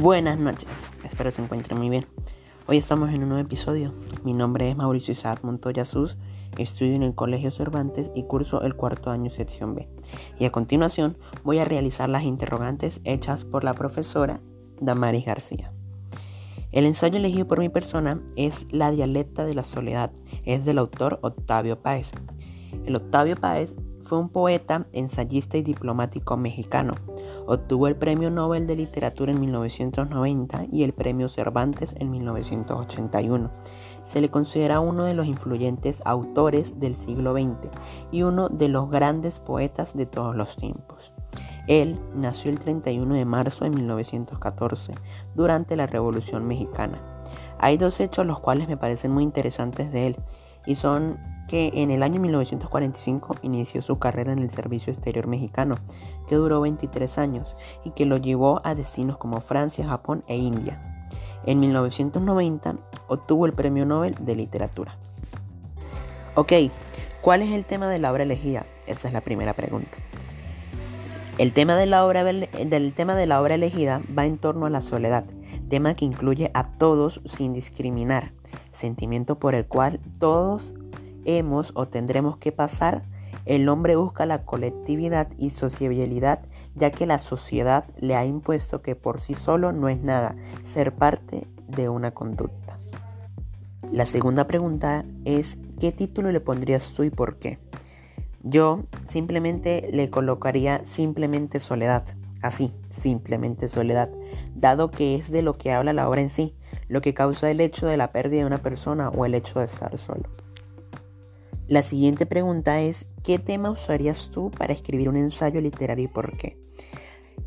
Buenas noches, espero se encuentren muy bien. Hoy estamos en un nuevo episodio. Mi nombre es Mauricio Isaac Montoya Sus, estudio en el Colegio Cervantes y curso el cuarto año sección B. Y a continuación voy a realizar las interrogantes hechas por la profesora Damaris García. El ensayo elegido por mi persona es La dialecta de la soledad, es del autor Octavio Páez. El Octavio Páez fue un poeta, ensayista y diplomático mexicano. Obtuvo el Premio Nobel de Literatura en 1990 y el Premio Cervantes en 1981. Se le considera uno de los influyentes autores del siglo XX y uno de los grandes poetas de todos los tiempos. Él nació el 31 de marzo de 1914 durante la Revolución Mexicana. Hay dos hechos los cuales me parecen muy interesantes de él y son que en el año 1945 inició su carrera en el Servicio Exterior Mexicano, que duró 23 años y que lo llevó a destinos como Francia, Japón e India. En 1990 obtuvo el Premio Nobel de Literatura. Ok, ¿cuál es el tema de la obra elegida? Esa es la primera pregunta. El tema de la obra, del tema de la obra elegida va en torno a la soledad, tema que incluye a todos sin discriminar, sentimiento por el cual todos hemos o tendremos que pasar, el hombre busca la colectividad y sociabilidad, ya que la sociedad le ha impuesto que por sí solo no es nada, ser parte de una conducta. La segunda pregunta es, ¿qué título le pondrías tú y por qué? Yo simplemente le colocaría simplemente soledad, así, simplemente soledad, dado que es de lo que habla la obra en sí, lo que causa el hecho de la pérdida de una persona o el hecho de estar solo. La siguiente pregunta es, ¿qué tema usarías tú para escribir un ensayo literario y por qué?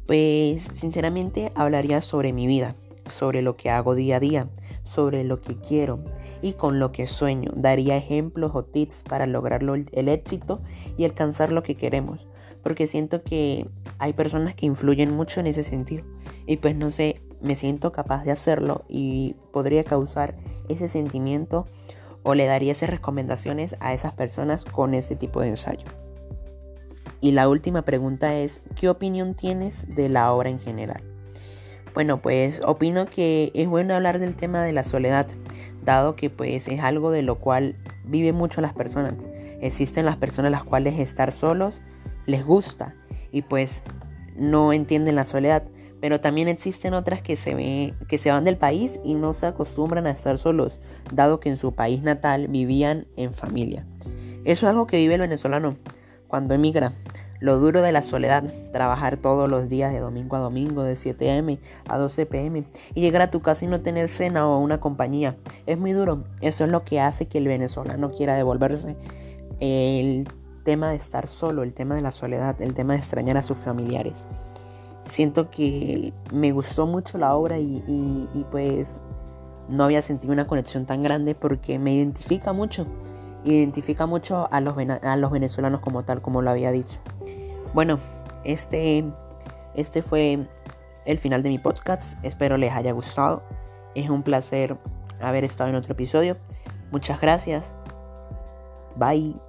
Pues sinceramente hablaría sobre mi vida, sobre lo que hago día a día, sobre lo que quiero y con lo que sueño. Daría ejemplos o tips para lograr el éxito y alcanzar lo que queremos. Porque siento que hay personas que influyen mucho en ese sentido. Y pues no sé, me siento capaz de hacerlo y podría causar ese sentimiento o le daría esas recomendaciones a esas personas con ese tipo de ensayo. Y la última pregunta es, ¿qué opinión tienes de la obra en general? Bueno, pues opino que es bueno hablar del tema de la soledad, dado que pues es algo de lo cual viven mucho las personas. Existen las personas las cuales estar solos les gusta y pues no entienden la soledad, pero también existen otras que se, que se van del país y no se acostumbran a estar solos, dado que en su país natal vivían en familia. Eso es algo que vive el venezolano cuando emigra. Lo duro de la soledad, trabajar todos los días de domingo a domingo, de 7 am a 12 pm, y llegar a tu casa y no tener cena o una compañía. Es muy duro. Eso es lo que hace que el venezolano quiera devolverse. El tema de estar solo, el tema de la soledad, el tema de extrañar a sus familiares siento que me gustó mucho la obra y, pues no había sentido una conexión tan grande porque me identifica mucho, identifica mucho a los, a los venezolanos como tal, como lo había dicho. Bueno, este, este fue el final de mi podcast, espero les haya gustado, es un placer haber estado en otro episodio, muchas gracias, bye.